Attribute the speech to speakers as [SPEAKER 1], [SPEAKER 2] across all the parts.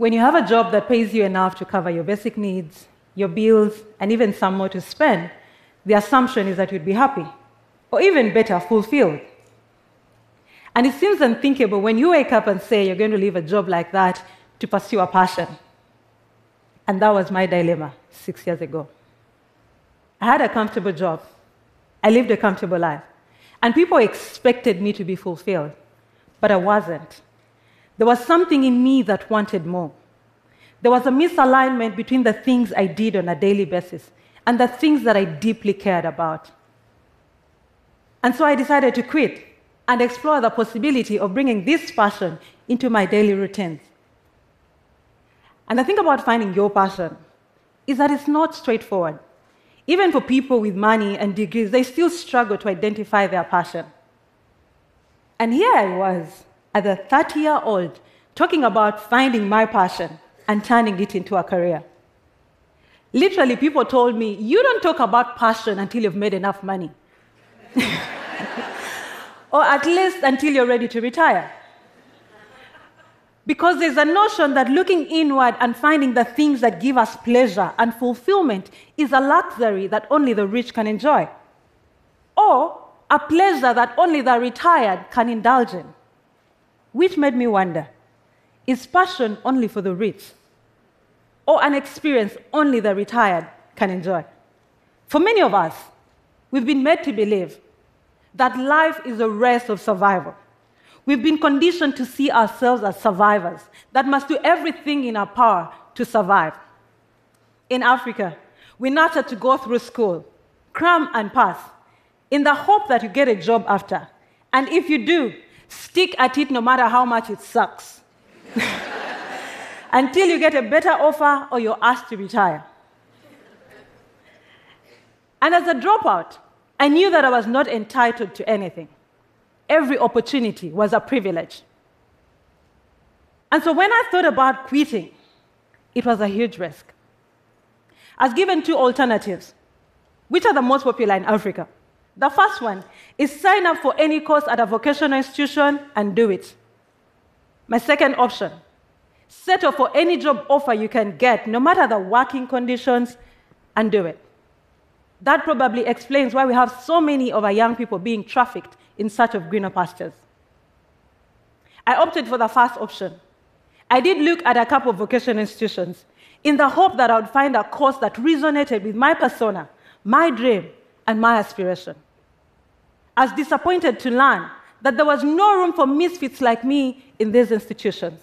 [SPEAKER 1] When you have a job that pays you enough to cover your basic needs, your bills, and even some more to spend, the assumption is that you'd be happy, or even better, fulfilled. And it seems unthinkable when you wake up and say you're going to leave a job like that to pursue a passion. And that was my dilemma six years ago. I had a comfortable job, I lived a comfortable life, and people expected me to be fulfilled, but I wasn't. There was something in me that wanted more. There was a misalignment between the things I did on a daily basis and the things that I deeply cared about. And so I decided to quit and explore the possibility of bringing this passion into my daily routines. And the thing about finding your passion is that it's not straightforward. Even for people with money and degrees, they still struggle to identify their passion. And here I was, as a 30 year old, talking about finding my passion and turning it into a career. Literally, people told me, You don't talk about passion until you've made enough money. or at least until you're ready to retire. Because there's a notion that looking inward and finding the things that give us pleasure and fulfillment is a luxury that only the rich can enjoy, or a pleasure that only the retired can indulge in. Which made me wonder is passion only for the rich, or an experience only the retired can enjoy? For many of us, we've been made to believe that life is a race of survival. We've been conditioned to see ourselves as survivors that must do everything in our power to survive. In Africa, we nurture to go through school, cram and pass, in the hope that you get a job after. And if you do, stick at it no matter how much it sucks. Until you get a better offer or you're asked to retire. And as a dropout, I knew that I was not entitled to anything. Every opportunity was a privilege. And so when I thought about quitting, it was a huge risk. I was given two alternatives, which are the most popular in Africa. The first one is sign up for any course at a vocational institution and do it. My second option, settle for any job offer you can get, no matter the working conditions, and do it. That probably explains why we have so many of our young people being trafficked in search of greener pastures. I opted for the first option. I did look at a couple of vocational institutions in the hope that I would find a course that resonated with my persona, my dream, and my aspiration. I was disappointed to learn that there was no room for misfits like me in these institutions.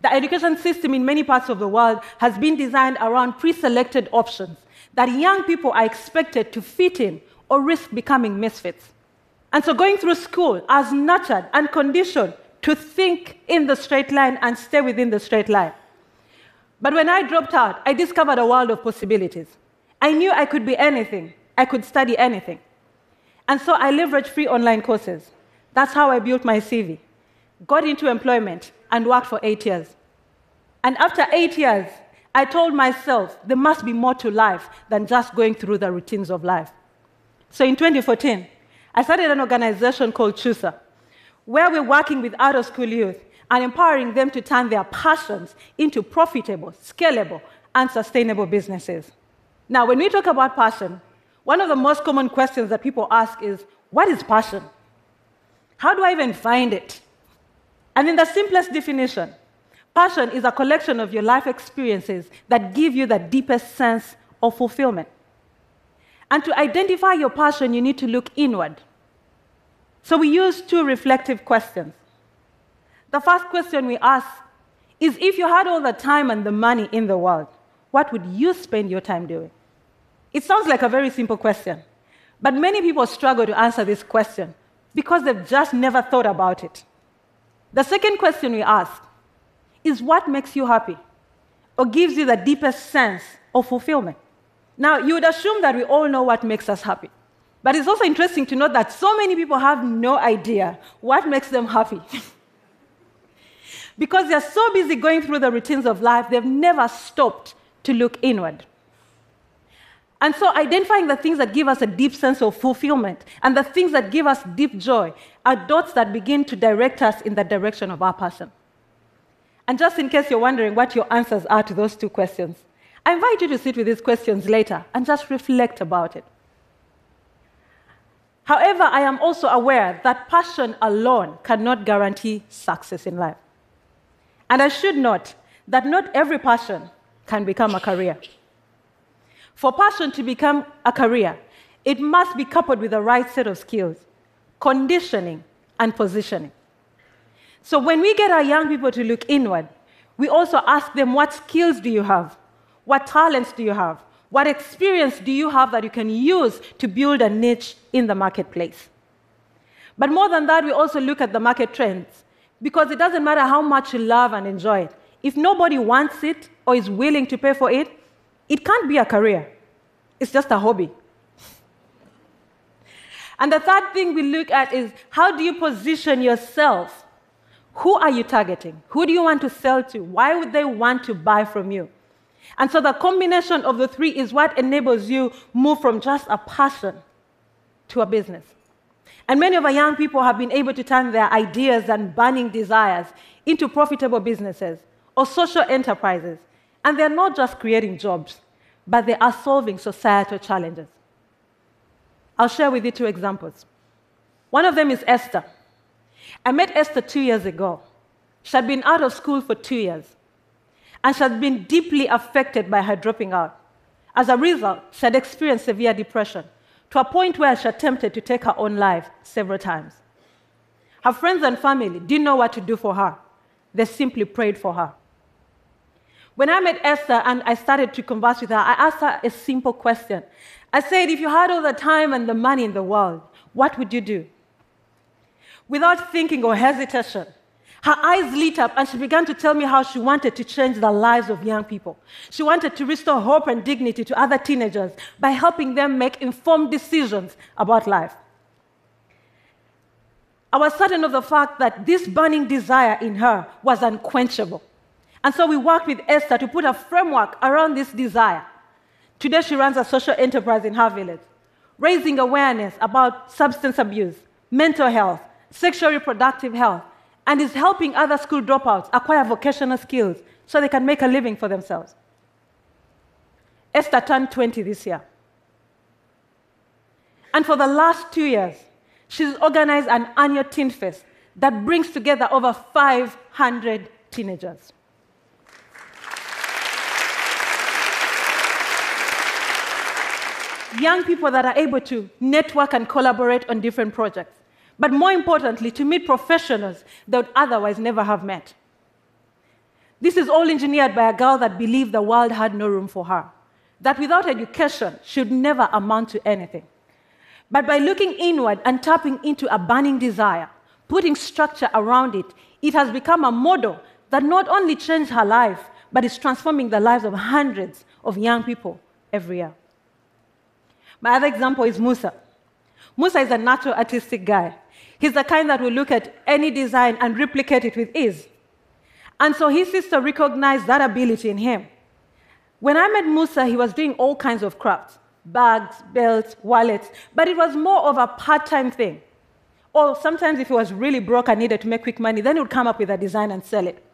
[SPEAKER 1] The education system in many parts of the world has been designed around pre selected options that young people are expected to fit in or risk becoming misfits. And so going through school as nurtured and conditioned to think in the straight line and stay within the straight line. But when I dropped out, I discovered a world of possibilities. I knew I could be anything, I could study anything. And so I leveraged free online courses. That's how I built my CV, got into employment, and worked for eight years. And after eight years, I told myself there must be more to life than just going through the routines of life. So in 2014, I started an organization called CHUSA, where we're working with out of school youth and empowering them to turn their passions into profitable, scalable, and sustainable businesses. Now, when we talk about passion, one of the most common questions that people ask is what is passion? How do I even find it? And in the simplest definition, Passion is a collection of your life experiences that give you the deepest sense of fulfillment. And to identify your passion, you need to look inward. So we use two reflective questions. The first question we ask is if you had all the time and the money in the world, what would you spend your time doing? It sounds like a very simple question, but many people struggle to answer this question because they've just never thought about it. The second question we ask is what makes you happy or gives you the deepest sense of fulfillment. Now, you would assume that we all know what makes us happy. But it's also interesting to note that so many people have no idea what makes them happy. because they're so busy going through the routines of life, they've never stopped to look inward. And so, identifying the things that give us a deep sense of fulfillment and the things that give us deep joy are dots that begin to direct us in the direction of our passion. And just in case you're wondering what your answers are to those two questions, I invite you to sit with these questions later and just reflect about it. However, I am also aware that passion alone cannot guarantee success in life. And I should note that not every passion can become a career. For passion to become a career, it must be coupled with the right set of skills, conditioning, and positioning. So when we get our young people to look inward, we also ask them, What skills do you have? What talents do you have? What experience do you have that you can use to build a niche in the marketplace? But more than that, we also look at the market trends because it doesn't matter how much you love and enjoy it. If nobody wants it or is willing to pay for it, it can't be a career. It's just a hobby. And the third thing we look at is how do you position yourself? Who are you targeting? Who do you want to sell to? Why would they want to buy from you? And so the combination of the three is what enables you move from just a passion to a business. And many of our young people have been able to turn their ideas and burning desires into profitable businesses or social enterprises. And they're not just creating jobs, but they are solving societal challenges. I'll share with you two examples. One of them is Esther. I met Esther two years ago. She had been out of school for two years, and she had been deeply affected by her dropping out. As a result, she had experienced severe depression to a point where she attempted to take her own life several times. Her friends and family didn't know what to do for her, they simply prayed for her. When I met Esther and I started to converse with her, I asked her a simple question. I said, If you had all the time and the money in the world, what would you do? Without thinking or hesitation, her eyes lit up and she began to tell me how she wanted to change the lives of young people. She wanted to restore hope and dignity to other teenagers by helping them make informed decisions about life. I was certain of the fact that this burning desire in her was unquenchable. And so we worked with Esther to put a framework around this desire. Today, she runs a social enterprise in her village, raising awareness about substance abuse, mental health, sexual reproductive health, and is helping other school dropouts acquire vocational skills so they can make a living for themselves. Esther turned 20 this year. And for the last two years, she's organized an annual teen fest that brings together over 500 teenagers. Young people that are able to network and collaborate on different projects. But more importantly, to meet professionals that would otherwise never have met. This is all engineered by a girl that believed the world had no room for her, that without education should never amount to anything. But by looking inward and tapping into a burning desire, putting structure around it, it has become a model that not only changed her life, but is transforming the lives of hundreds of young people every year. My other example is Musa. Musa is a natural artistic guy. He's the kind that will look at any design and replicate it with ease. And so his sister recognized that ability in him. When I met Musa, he was doing all kinds of crafts bags, belts, wallets, but it was more of a part time thing. Or sometimes, if he was really broke and needed to make quick money, then he would come up with a design and sell it.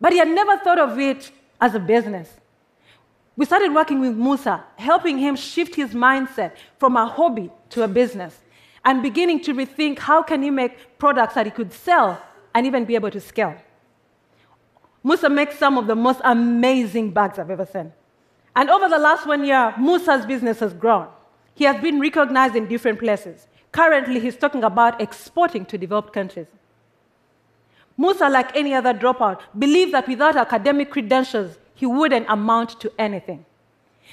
[SPEAKER 1] But he had never thought of it as a business. We started working with Musa, helping him shift his mindset from a hobby to a business and beginning to rethink how can he make products that he could sell and even be able to scale. Musa makes some of the most amazing bags I've ever seen. And over the last one year, Musa's business has grown. He has been recognized in different places. Currently, he's talking about exporting to developed countries. Musa, like any other dropout, believed that without academic credentials, he wouldn't amount to anything.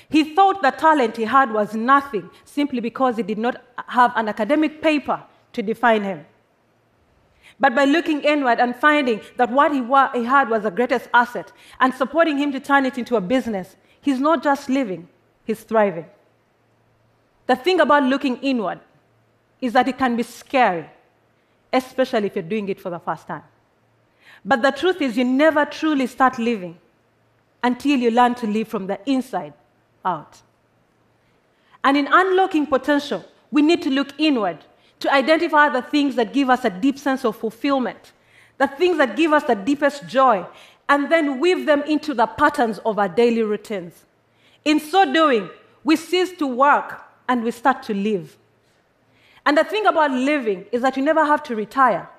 [SPEAKER 1] He thought the talent he had was nothing simply because he did not have an academic paper to define him. But by looking inward and finding that what he, wa- he had was the greatest asset and supporting him to turn it into a business, he's not just living, he's thriving. The thing about looking inward is that it can be scary, especially if you're doing it for the first time. But the truth is, you never truly start living until you learn to live from the inside out. And in unlocking potential, we need to look inward to identify the things that give us a deep sense of fulfillment, the things that give us the deepest joy, and then weave them into the patterns of our daily routines. In so doing, we cease to work and we start to live. And the thing about living is that you never have to retire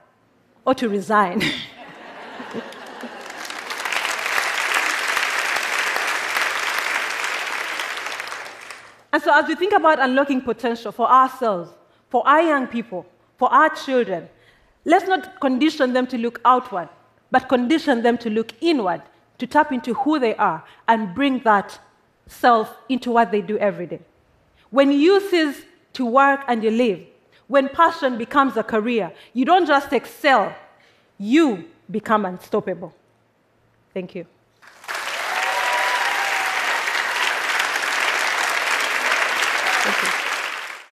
[SPEAKER 1] or to resign. and so, as we think about unlocking potential for ourselves, for our young people, for our children, let's not condition them to look outward, but condition them to look inward, to tap into who they are and bring that self into what they do every day. When you cease to work and you live, when passion becomes a career, you don't just excel, you become unstoppable. Thank you.